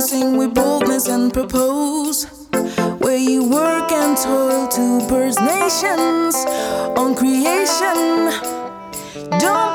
sing with boldness and propose. Where you work and toil to burst nations on creation. Don't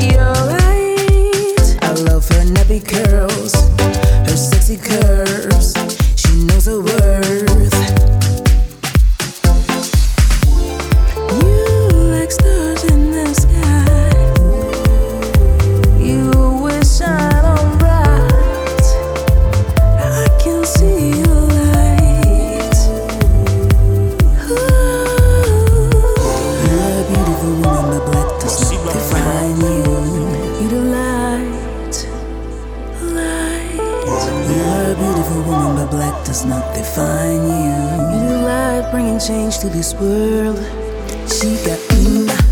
you're right. I love her nappy curls, her sexy curls. does not define you. New light bringing change to this world. She got me.